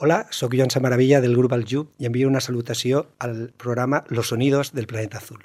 Hola, sóc Joan Samaravilla del grup Aljub i envio una salutació al programa Los Sonidos del Planeta Azul.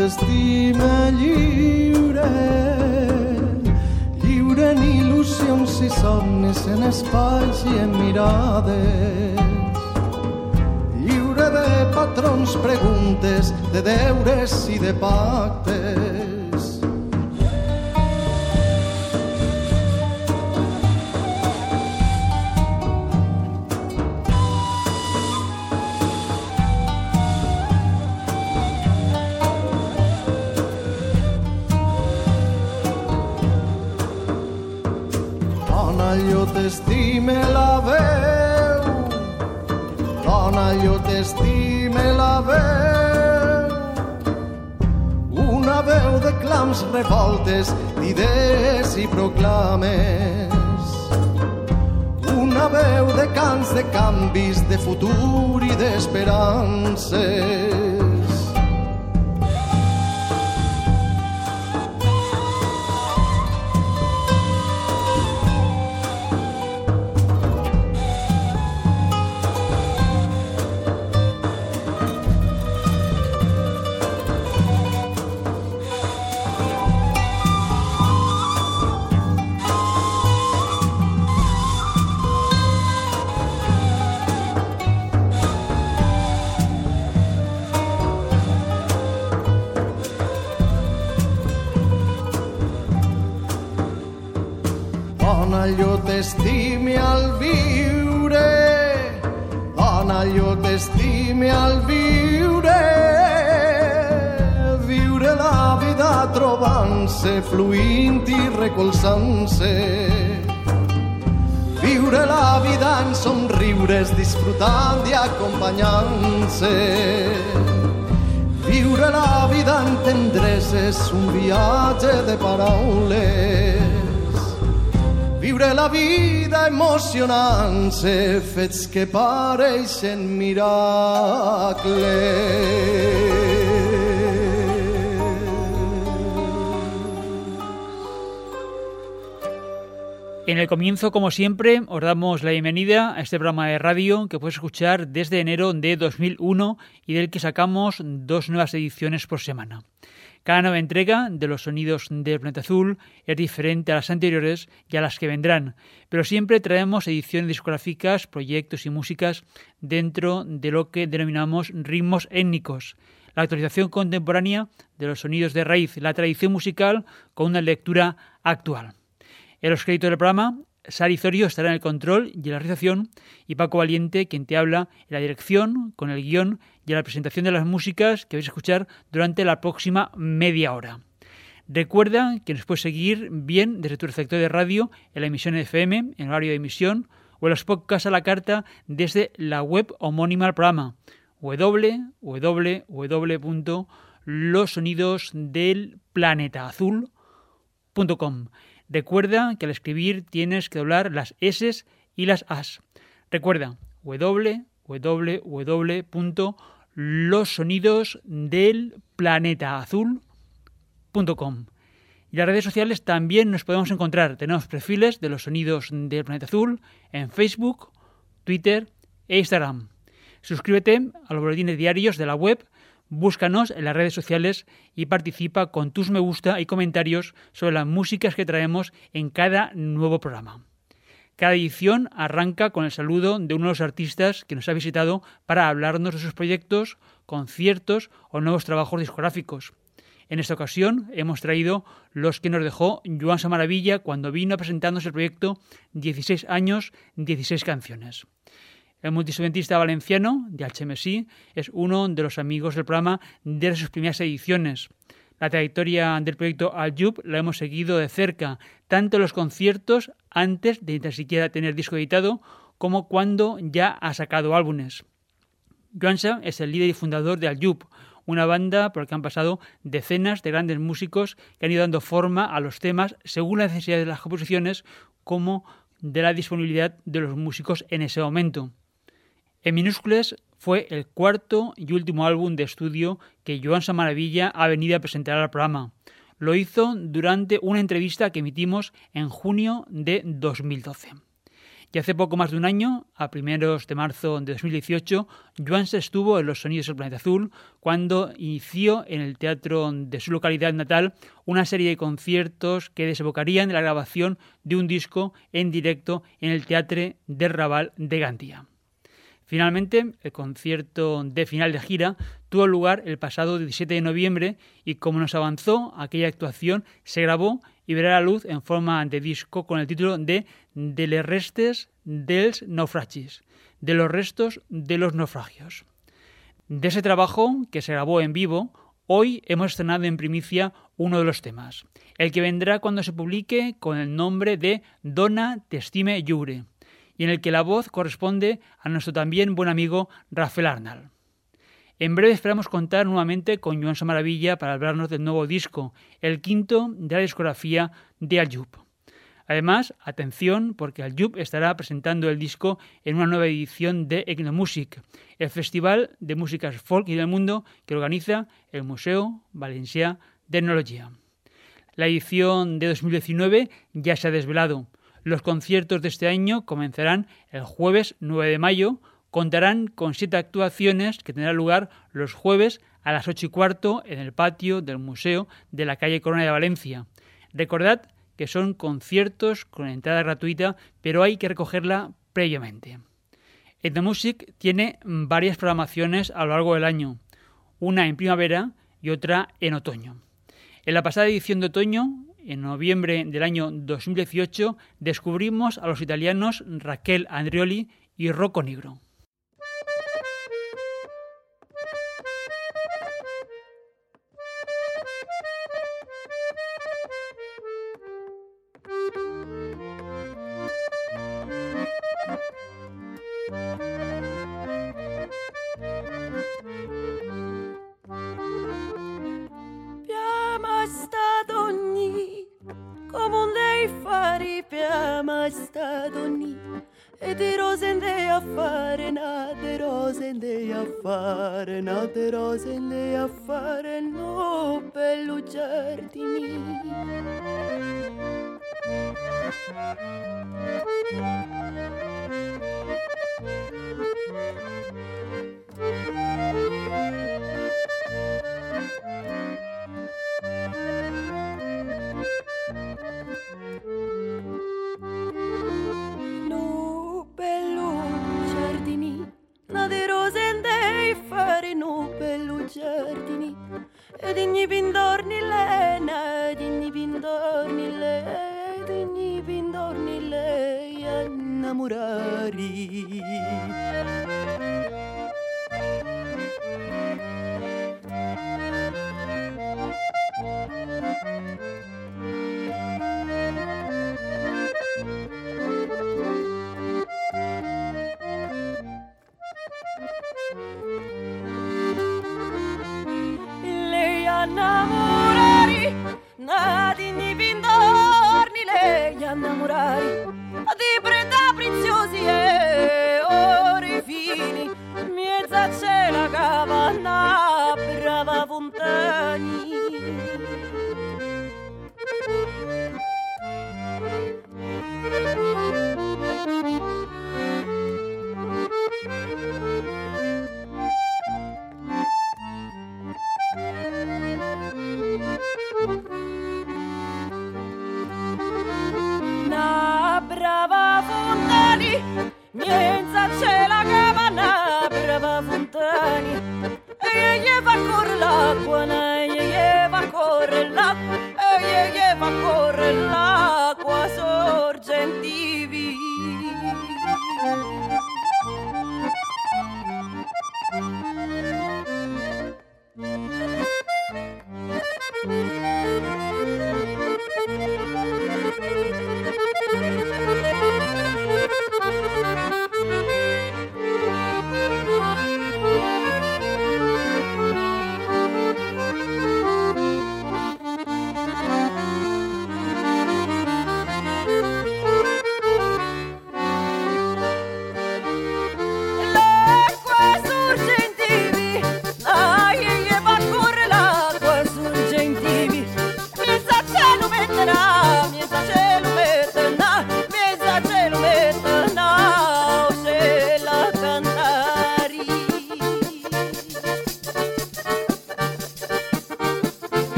t'estima lliure. Lliure en il·lusions i somnis en espais i en mirades. Lliure de patrons, preguntes de deures i de pactes. Revoltes, d'idees i proclames. Una veu de cants de canvis, de futur i d'esperances t'estime al viure, dona, jo t'estime al viure, viure la vida trobant-se, fluint i recolzant-se. Viure la vida en somriures, disfrutant i acompanyant-se. Viure la vida en tendreses, un viatge de paraules Viure la vida emocionant-se, fets que pareixen miracles. En el comienzo, como siempre, os damos la bienvenida a este programa de radio que puedes escuchar desde enero de 2001 y del que sacamos dos nuevas ediciones por semana. Cada nueva entrega de los sonidos del planeta azul es diferente a las anteriores y a las que vendrán, pero siempre traemos ediciones discográficas, proyectos y músicas dentro de lo que denominamos ritmos étnicos, la actualización contemporánea de los sonidos de raíz, la tradición musical con una lectura actual. En los créditos del programa Sari Zorio estará en el control y en la realización y Paco Valiente, quien te habla en la dirección, con el guion y en la presentación de las músicas que vais a escuchar durante la próxima media hora. Recuerda que nos puedes seguir bien desde tu receptor de radio en la emisión FM, en horario de emisión, o en los podcasts a la carta desde la web homónima al programa www.losonidosdelplanetaazul.com. Recuerda que al escribir tienes que doblar las S y las As. Recuerda www.losonidosdelplanetaazul.com. Y las redes sociales también nos podemos encontrar. Tenemos perfiles de los sonidos del planeta azul en Facebook, Twitter e Instagram. Suscríbete a los boletines diarios de la web, búscanos en las redes sociales y participa con tus me gusta y comentarios sobre las músicas que traemos en cada nuevo programa. Cada edición arranca con el saludo de uno de los artistas que nos ha visitado para hablarnos de sus proyectos, conciertos o nuevos trabajos discográficos. En esta ocasión hemos traído los que nos dejó Joan Samaravilla cuando vino presentándose el proyecto 16 años, 16 canciones. El multiinstrumentista valenciano de HMSI es uno de los amigos del programa desde sus primeras ediciones. La trayectoria del proyecto Aljub la hemos seguido de cerca, tanto en los conciertos antes de ni siquiera tener disco editado, como cuando ya ha sacado álbumes. Joansa es el líder y fundador de Aljub, una banda por la que han pasado decenas de grandes músicos que han ido dando forma a los temas según la necesidad de las composiciones como de la disponibilidad de los músicos en ese momento. En minúsculas fue el cuarto y último álbum de estudio que Joan Samaravilla ha venido a presentar al programa. Lo hizo durante una entrevista que emitimos en junio de 2012. Y hace poco más de un año, a primeros de marzo de 2018, Joan se estuvo en Los Sonidos del Planeta Azul cuando inició en el teatro de su localidad natal una serie de conciertos que desembocarían en la grabación de un disco en directo en el Teatre del Raval de Gandía. Finalmente, el concierto de final de gira tuvo lugar el pasado 17 de noviembre y como nos avanzó, aquella actuación se grabó y verá la luz en forma de disco con el título de De les restes dels naufragis, de los restos de los naufragios. De ese trabajo, que se grabó en vivo, hoy hemos estrenado en primicia uno de los temas, el que vendrá cuando se publique con el nombre de Dona Testime Jure, y en el que la voz corresponde a nuestro también buen amigo Rafael Arnal. En breve esperamos contar nuevamente con Joan Maravilla para hablarnos del nuevo disco, el quinto de la discografía de Aljub. Además, atención, porque Aljub estará presentando el disco en una nueva edición de Ecnomusic, el festival de músicas folk y del mundo que organiza el Museo Valencià Tecnología. La edición de 2019 ya se ha desvelado. Los conciertos de este año comenzarán el jueves 9 de mayo contarán con siete actuaciones que tendrán lugar los jueves a las ocho y cuarto en el patio del Museo de la calle Corona de Valencia. Recordad que son conciertos con entrada gratuita, pero hay que recogerla previamente. The Music tiene varias programaciones a lo largo del año, una en primavera y otra en otoño. En la pasada edición de otoño, en noviembre del año 2018, descubrimos a los italianos Raquel Andrioli y Rocco Negro.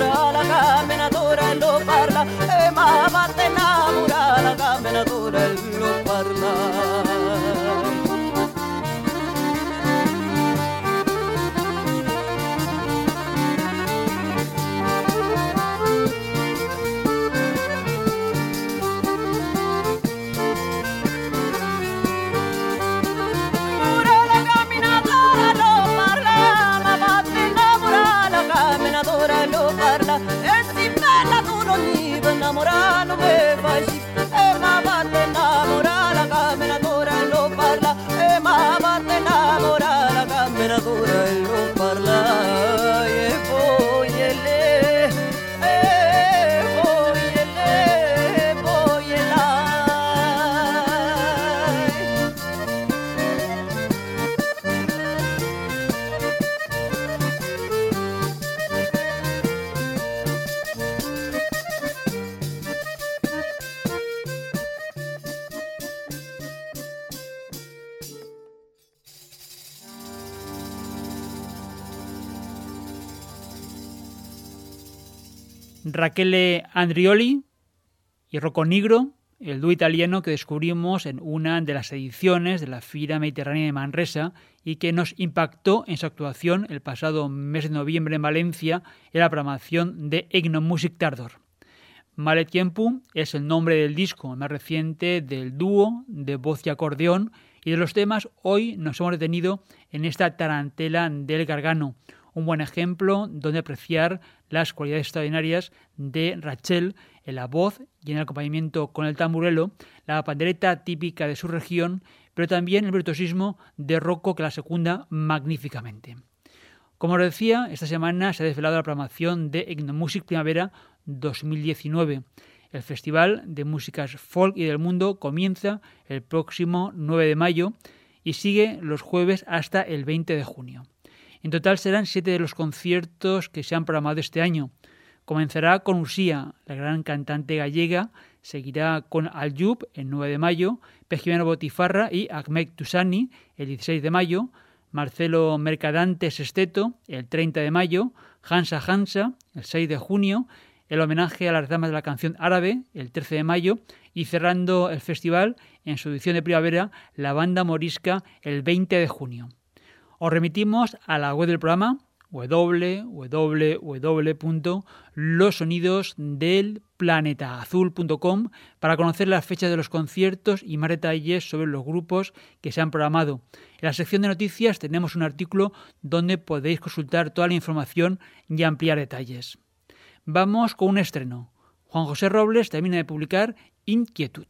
amor. Raquel Andrioli y Rocco Nigro, el dúo italiano que descubrimos en una de las ediciones de la Fira Mediterránea de Manresa y que nos impactó en su actuación el pasado mes de noviembre en Valencia en la programación de Music Tardor. Male Tiempo es el nombre del disco más reciente del dúo de voz y acordeón y de los temas hoy nos hemos detenido en esta tarantela del Gargano, un buen ejemplo donde apreciar las cualidades extraordinarias de Rachel en la voz y en el acompañamiento con el tamburelo, la pandereta típica de su región, pero también el virtuosismo de Rocco que la secunda magníficamente. Como os decía, esta semana se ha desvelado la programación de Ignomusic Primavera 2019. El Festival de Músicas Folk y del Mundo comienza el próximo 9 de mayo y sigue los jueves hasta el 20 de junio. En total serán siete de los conciertos que se han programado este año. Comenzará con Usía, la gran cantante gallega, seguirá con Aljub el 9 de mayo, Pejimeno Botifarra y Ahmed Tusani el 16 de mayo, Marcelo Mercadante Sesteto el 30 de mayo, Hansa Hansa el 6 de junio, el homenaje a las damas de la canción árabe el 13 de mayo y cerrando el festival en su edición de primavera la banda morisca el 20 de junio. Os remitimos a la web del programa www.losonidosdelplanetaazul.com para conocer las fechas de los conciertos y más detalles sobre los grupos que se han programado. En la sección de noticias tenemos un artículo donde podéis consultar toda la información y ampliar detalles. Vamos con un estreno. Juan José Robles termina de publicar Inquietud.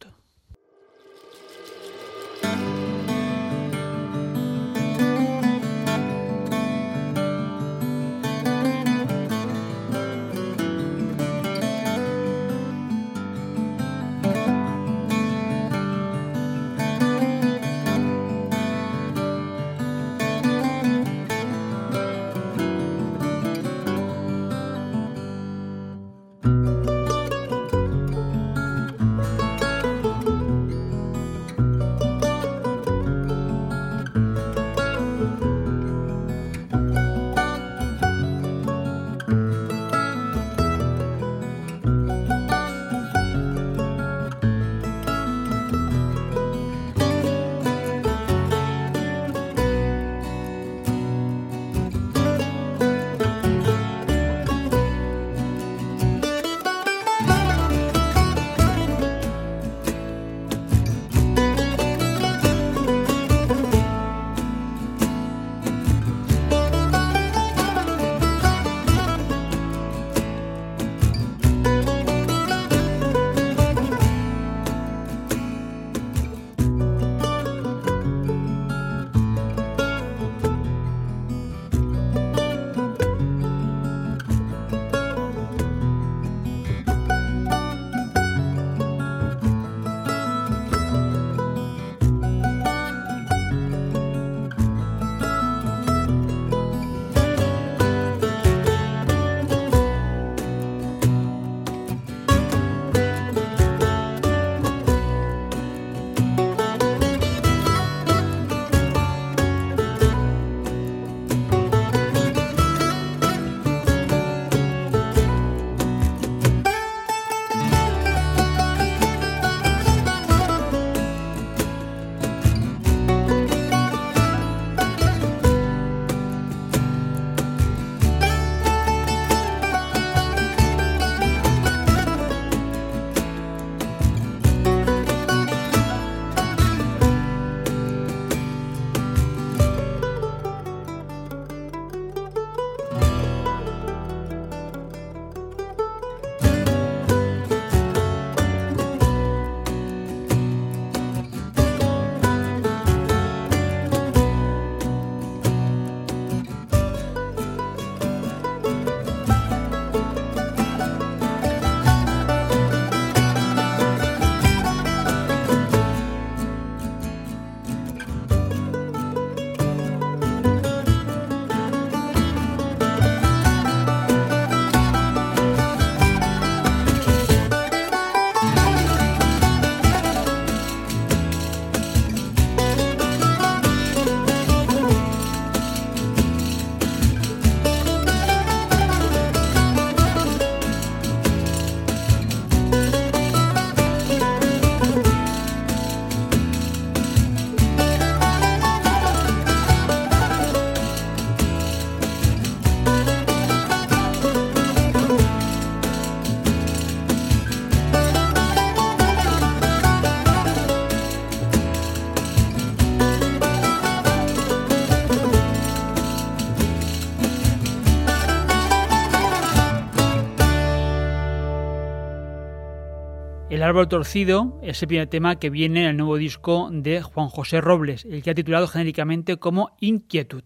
El árbol torcido es el primer tema que viene en el nuevo disco de Juan José Robles, el que ha titulado genéricamente como Inquietud.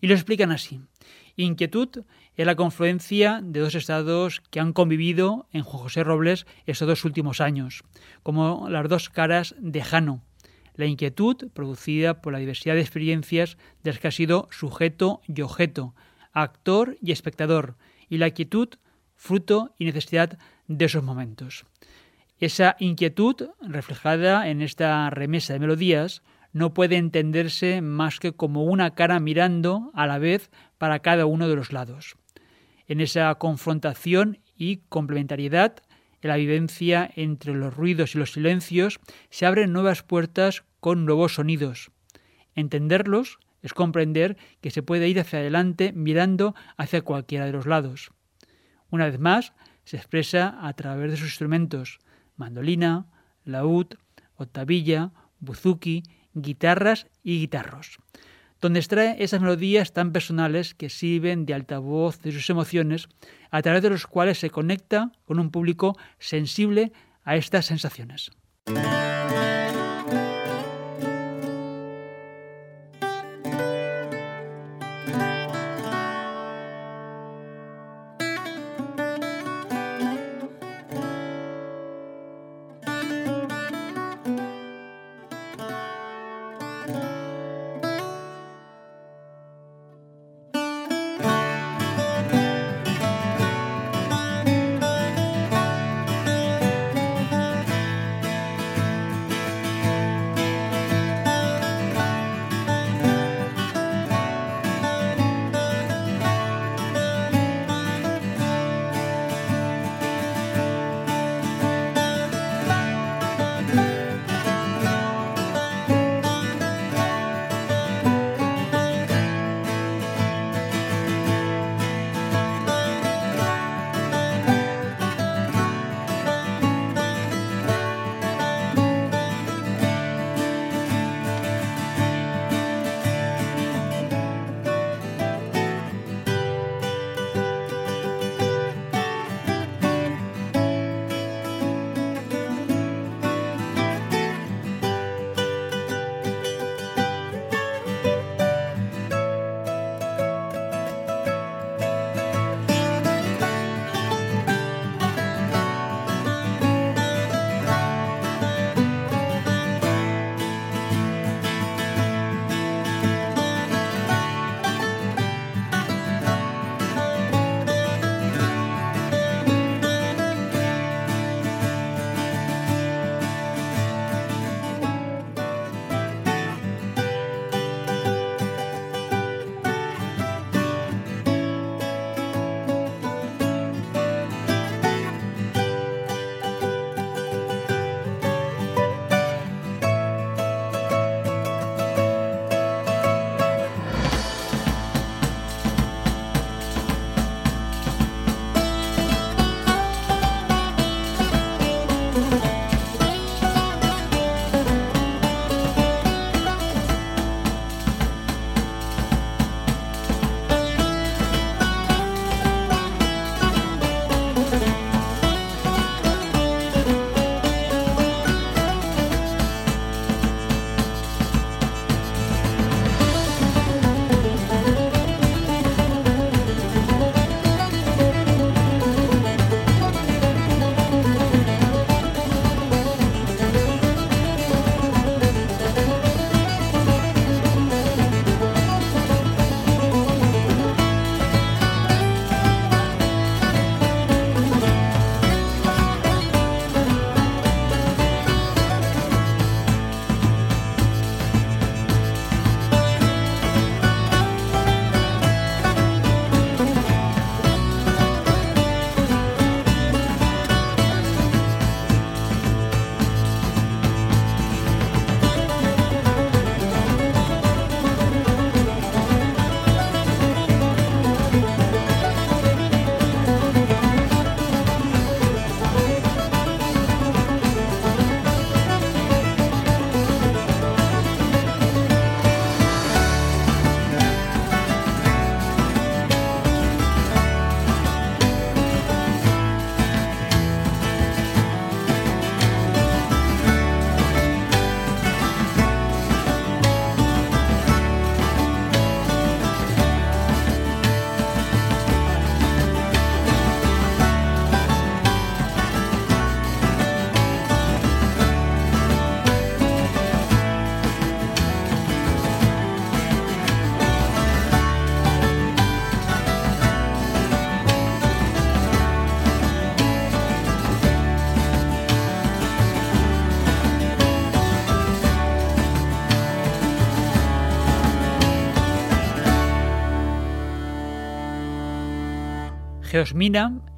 Y lo explican así. Inquietud es la confluencia de dos estados que han convivido en Juan José Robles estos dos últimos años, como las dos caras de Jano. La inquietud, producida por la diversidad de experiencias de las que ha sido sujeto y objeto, actor y espectador, y la quietud, fruto y necesidad de esos momentos. Esa inquietud, reflejada en esta remesa de melodías, no puede entenderse más que como una cara mirando a la vez para cada uno de los lados. En esa confrontación y complementariedad, en la vivencia entre los ruidos y los silencios, se abren nuevas puertas con nuevos sonidos. Entenderlos es comprender que se puede ir hacia adelante mirando hacia cualquiera de los lados. Una vez más, se expresa a través de sus instrumentos, mandolina, laúd, octavilla, buzuki, guitarras y guitarros, donde extrae esas melodías tan personales que sirven de altavoz de sus emociones, a través de los cuales se conecta con un público sensible a estas sensaciones.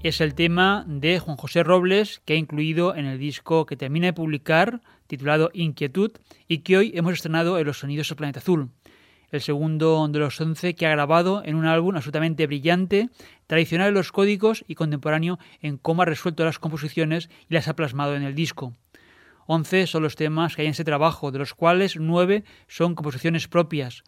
Es el tema de Juan José Robles que ha incluido en el disco que termina de publicar titulado Inquietud y que hoy hemos estrenado en Los Sonidos del Planeta Azul. el segundo de los once que ha grabado en un álbum absolutamente brillante, tradicional en los códigos y contemporáneo en cómo ha resuelto las composiciones y las ha plasmado en el disco. Once son los temas que hay en ese trabajo, de los cuales nueve son composiciones propias,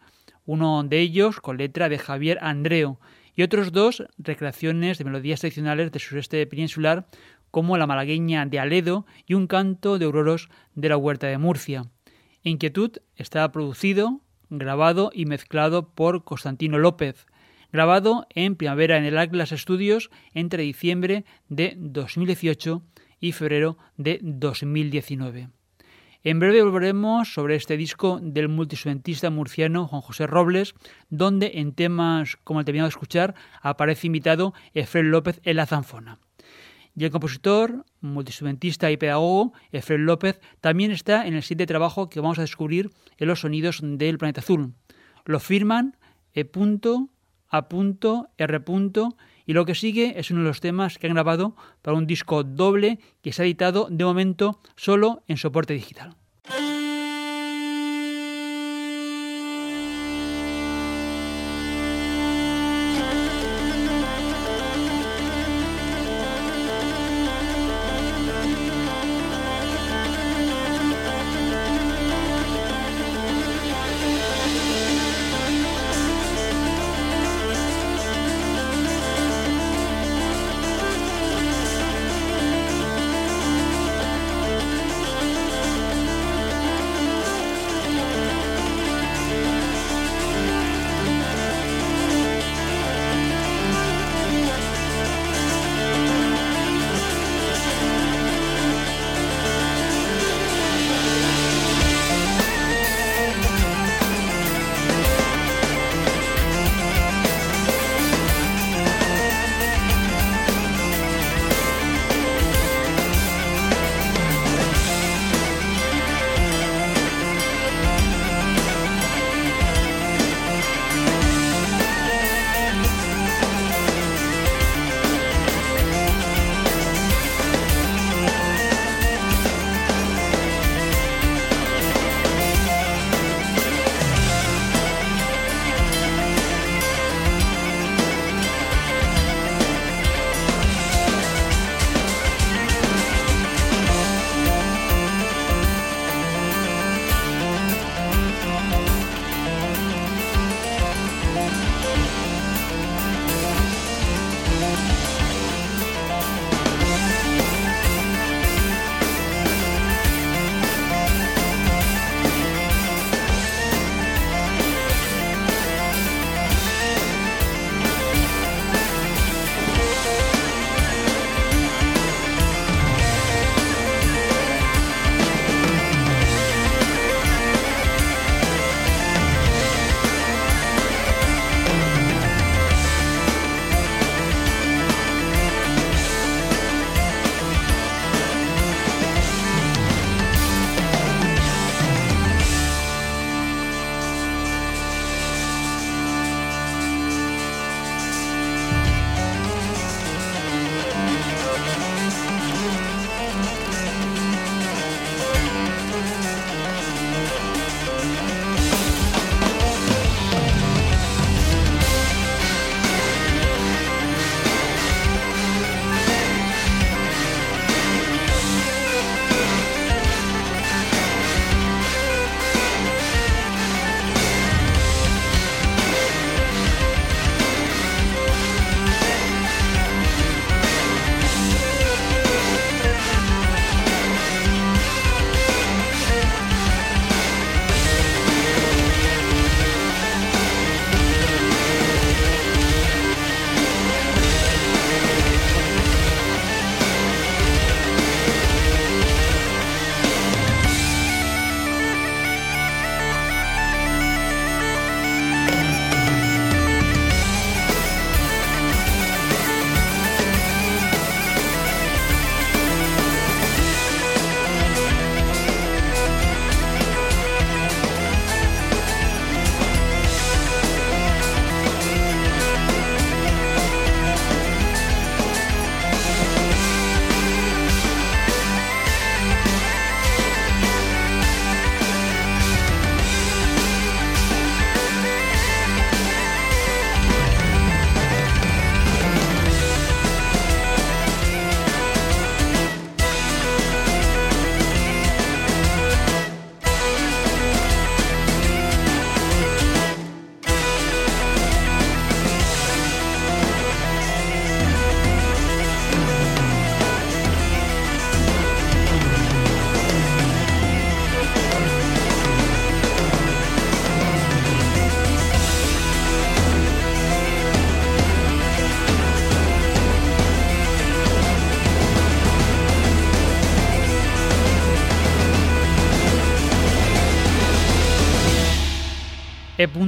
uno de ellos con letra de Javier Andreo y otros dos recreaciones de melodías tradicionales del sureste peninsular como la malagueña de Aledo y un canto de auroros de la Huerta de Murcia. Inquietud está producido, grabado y mezclado por Constantino López, grabado en primavera en el Atlas Studios entre diciembre de 2018 y febrero de 2019. En breve volveremos sobre este disco del multiinstrumentista murciano Juan José Robles, donde en temas como el terminado de escuchar aparece invitado Efraín López en la zanfona. Y el compositor, multiinstrumentista y pedagogo Efraín López también está en el siguiente trabajo que vamos a descubrir en los sonidos del planeta azul. Lo firman E. A. R. Y lo que sigue es uno de los temas que han grabado para un disco doble que se ha editado de momento solo en soporte digital.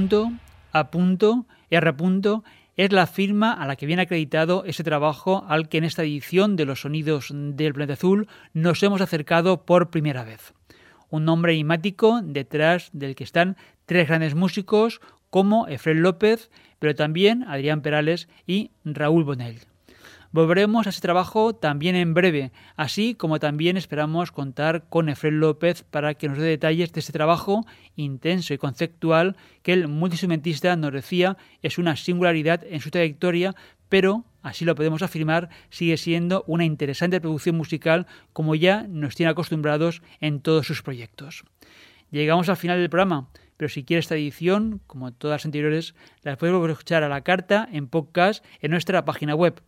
E.A.R. es la firma a la que viene acreditado ese trabajo al que en esta edición de los sonidos del planeta azul nos hemos acercado por primera vez. Un nombre enigmático detrás del que están tres grandes músicos como Efraín López, pero también Adrián Perales y Raúl Bonell. Volveremos a ese trabajo también en breve, así como también esperamos contar con Efraín López para que nos dé detalles de ese trabajo intenso y conceptual que el multiinstrumentista nos decía es una singularidad en su trayectoria, pero así lo podemos afirmar, sigue siendo una interesante producción musical como ya nos tiene acostumbrados en todos sus proyectos. Llegamos al final del programa, pero si quieres esta edición, como todas las anteriores, las puedes escuchar a la carta en podcast en nuestra página web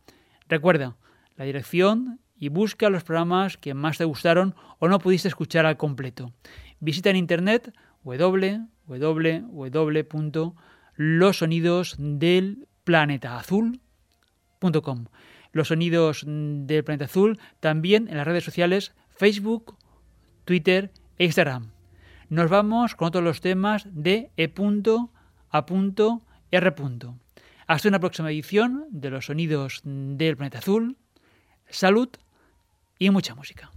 Recuerda la dirección y busca los programas que más te gustaron o no pudiste escuchar al completo. Visita en internet www.losonidosdelplanetaazul.com. Los sonidos del planeta azul también en las redes sociales Facebook, Twitter e Instagram. Nos vamos con todos los temas de E.A.R. Hasta una próxima edición de los sonidos del planeta azul. Salud y mucha música.